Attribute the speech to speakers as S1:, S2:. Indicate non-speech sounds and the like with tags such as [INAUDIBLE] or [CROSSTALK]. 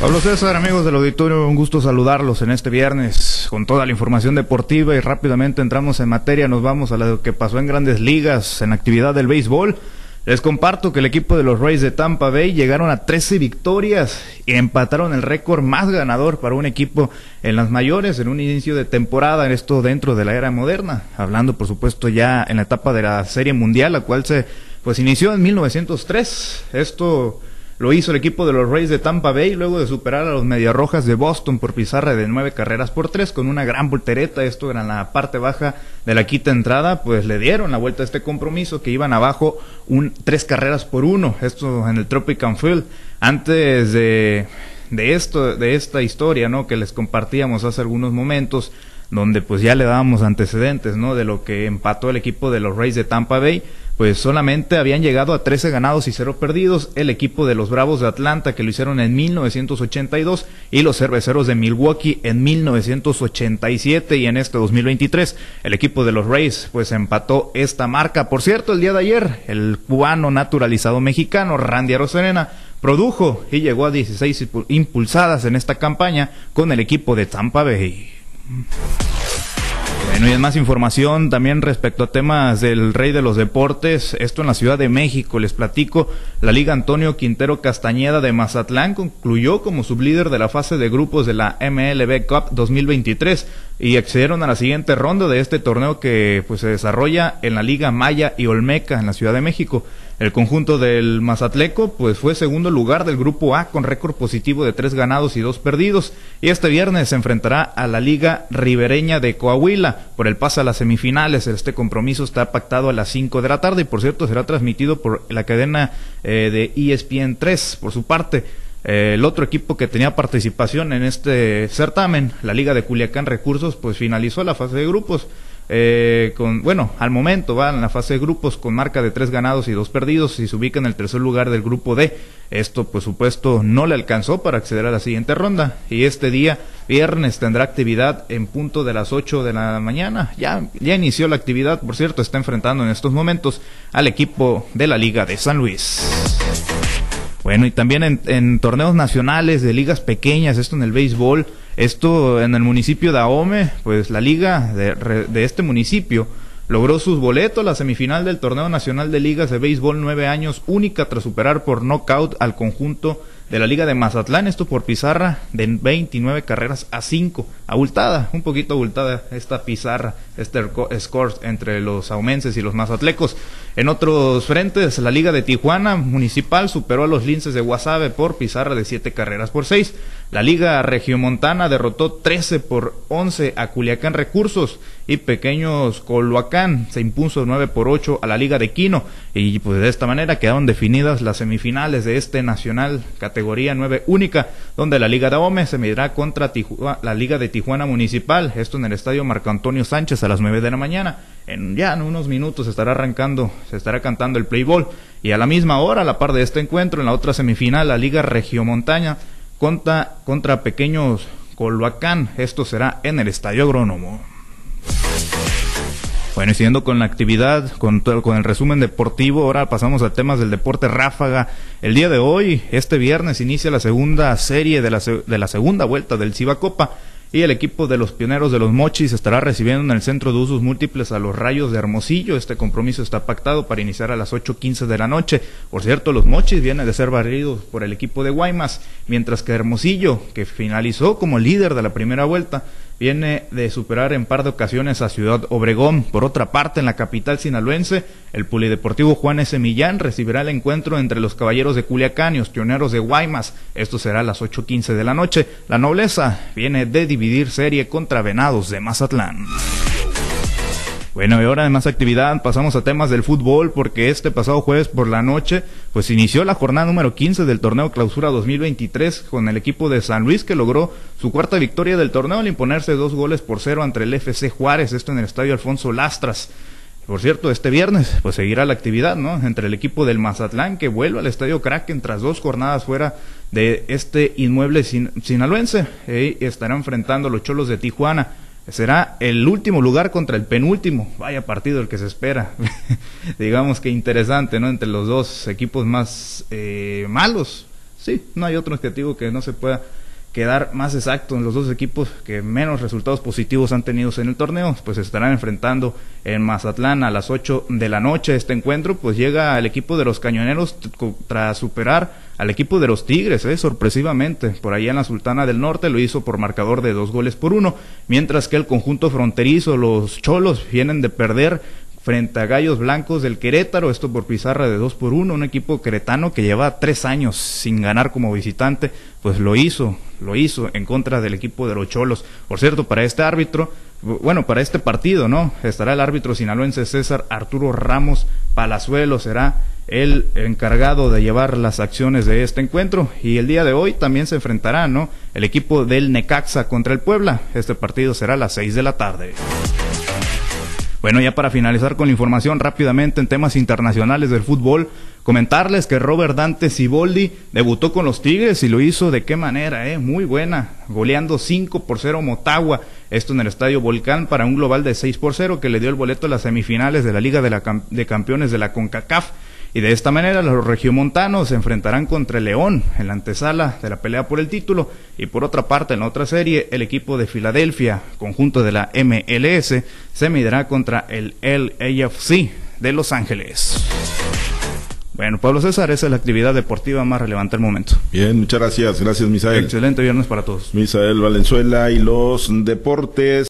S1: Pablo César, amigos del auditorio, un gusto saludarlos en este viernes con toda la información deportiva y rápidamente entramos en materia, nos vamos a lo que pasó en grandes ligas, en actividad del béisbol. Les comparto que el equipo de los Rays de Tampa Bay llegaron a 13 victorias y empataron el récord más ganador para un equipo en las mayores en un inicio de temporada, esto dentro de la era moderna, hablando por supuesto ya en la etapa de la Serie Mundial, la cual se pues inició en 1903. Esto lo hizo el equipo de los Rays de Tampa Bay luego de superar a los Mediarrojas de Boston por pizarra de nueve carreras por tres con una gran voltereta. Esto era en la parte baja de la quinta entrada, pues le dieron la vuelta a este compromiso que iban abajo un tres carreras por uno. Esto en el Tropical Field. Antes de, de esto, de esta historia, ¿no? Que les compartíamos hace algunos momentos donde pues ya le dábamos antecedentes, ¿no? De lo que empató el equipo de los Rays de Tampa Bay, pues solamente habían llegado a 13 ganados y 0 perdidos el equipo de los Bravos de Atlanta que lo hicieron en 1982 y los Cerveceros de Milwaukee en 1987 y en este 2023 el equipo de los Rays pues empató esta marca. Por cierto, el día de ayer el cubano naturalizado mexicano Randy Aroserena produjo y llegó a 16 impulsadas en esta campaña con el equipo de Tampa Bay. Bueno, y en más información también respecto a temas del rey de los deportes, esto en la Ciudad de México, les platico, la Liga Antonio Quintero Castañeda de Mazatlán concluyó como sublíder de la fase de grupos de la MLB Cup 2023 y accedieron a la siguiente ronda de este torneo que pues se desarrolla en la Liga Maya y Olmeca en la Ciudad de México. El conjunto del Mazatleco pues fue segundo lugar del grupo A con récord positivo de tres ganados y dos perdidos y este viernes se enfrentará a la Liga Ribereña de Coahuila por el pase a las semifinales. Este compromiso está pactado a las 5 de la tarde y por cierto será transmitido por la cadena eh, de ESPN 3 por su parte. Eh, el otro equipo que tenía participación en este certamen, la Liga de Culiacán Recursos, pues finalizó la fase de grupos. Eh, con, bueno, al momento va en la fase de grupos con marca de tres ganados y dos perdidos y se ubica en el tercer lugar del grupo D. Esto, por supuesto, no le alcanzó para acceder a la siguiente ronda y este día, viernes, tendrá actividad en punto de las 8 de la mañana. Ya, ya inició la actividad, por cierto, está enfrentando en estos momentos al equipo de la Liga de San Luis. Bueno, y también en, torneos nacionales de ligas pequeñas, esto en el béisbol, esto en el municipio de Ahome, pues la liga de, de este municipio logró sus boletos la semifinal del torneo nacional de ligas de béisbol nueve años, única tras superar por nocaut al conjunto de la Liga de Mazatlán, esto por pizarra de 29 carreras a 5. Abultada, un poquito abultada esta pizarra, este score entre los aumenses y los mazatlecos. En otros frentes, la Liga de Tijuana Municipal superó a los linces de Guasave por pizarra de 7 carreras por 6. La Liga Regiomontana derrotó 13 por 11 a Culiacán Recursos y Pequeños Coloacán se impuso 9 por 8 a la Liga de Quino y pues de esta manera quedaron definidas las semifinales de este nacional categoría 9 única donde la Liga de Ome se medirá contra la Liga de Tijuana Municipal, esto en el Estadio Marco Antonio Sánchez a las 9 de la mañana. En ya en unos minutos estará arrancando, se estará cantando el Playball y a la misma hora, a la par de este encuentro, en la otra semifinal, la Liga Regiomontaña contra, contra Pequeños Coloacán. Esto será en el Estadio Agrónomo. Bueno, y siguiendo con la actividad, con, con el resumen deportivo, ahora pasamos a temas del deporte ráfaga. El día de hoy, este viernes, inicia la segunda serie de la, de la segunda vuelta del Ciba Copa y el equipo de los pioneros de los Mochis estará recibiendo en el centro de usos múltiples a los Rayos de Hermosillo. Este compromiso está pactado para iniciar a las 8.15 de la noche. Por cierto, los Mochis vienen de ser barridos por el equipo de Guaymas, mientras que Hermosillo, que finalizó como líder de la primera vuelta, viene de superar en par de ocasiones a Ciudad Obregón. Por otra parte, en la capital sinaloense, el Polideportivo Juan S. Millán recibirá el encuentro entre los Caballeros de Culiacán y los Pioneros de Guaymas. Esto será a las 8.15 de la noche. La nobleza viene de dividir serie contra Venados de Mazatlán. Bueno, y ahora de más actividad pasamos a temas del fútbol porque este pasado jueves por la noche pues inició la jornada número 15 del torneo Clausura 2023 con el equipo de San Luis que logró su cuarta victoria del torneo al imponerse dos goles por cero ante el FC Juárez, esto en el estadio Alfonso Lastras. Por cierto, este viernes pues seguirá la actividad, ¿no? Entre el equipo del Mazatlán que vuelve al Estadio Kraken tras dos jornadas fuera de este inmueble sinaloense y estará enfrentando a los Cholos de Tijuana será el último lugar contra el penúltimo. Vaya partido el que se espera. [LAUGHS] Digamos que interesante, ¿no? Entre los dos equipos más eh, malos, Sí, no hay otro objetivo que no se pueda quedar más exacto en los dos equipos que menos resultados positivos han tenido en el torneo, pues estarán enfrentando en Mazatlán a las 8 de la noche. Este encuentro pues llega al equipo de los Cañoneros tras superar al equipo de los Tigres, ¿eh? sorpresivamente. Por ahí en la Sultana del Norte lo hizo por marcador de dos goles por uno, mientras que el conjunto fronterizo, los Cholos, vienen de perder frente a Gallos Blancos del Querétaro, esto por pizarra de 2 por 1, un equipo queretano que lleva tres años sin ganar como visitante, pues lo hizo, lo hizo en contra del equipo de los Cholos. Por cierto, para este árbitro, bueno, para este partido, ¿no? Estará el árbitro sinaloense César Arturo Ramos Palazuelo, será el encargado de llevar las acciones de este encuentro y el día de hoy también se enfrentará, ¿no? El equipo del Necaxa contra el Puebla. Este partido será a las 6 de la tarde. Bueno, ya para finalizar con la información rápidamente en temas internacionales del fútbol, comentarles que Robert Dante Siboldi debutó con los Tigres y lo hizo de qué manera, eh, muy buena, goleando 5 por 0 Motagua, esto en el Estadio Volcán para un global de 6 por 0 que le dio el boleto a las semifinales de la Liga de, la, de Campeones de la CONCACAF. Y de esta manera los regiomontanos se enfrentarán contra el León en la antesala de la pelea por el título. Y por otra parte, en la otra serie, el equipo de Filadelfia, conjunto de la MLS, se medirá contra el LAFC de Los Ángeles. Bueno, Pablo César, esa es la actividad deportiva más relevante del momento.
S2: Bien, muchas gracias. Gracias, Misael.
S1: Excelente viernes para todos.
S2: Misael Valenzuela y los deportes.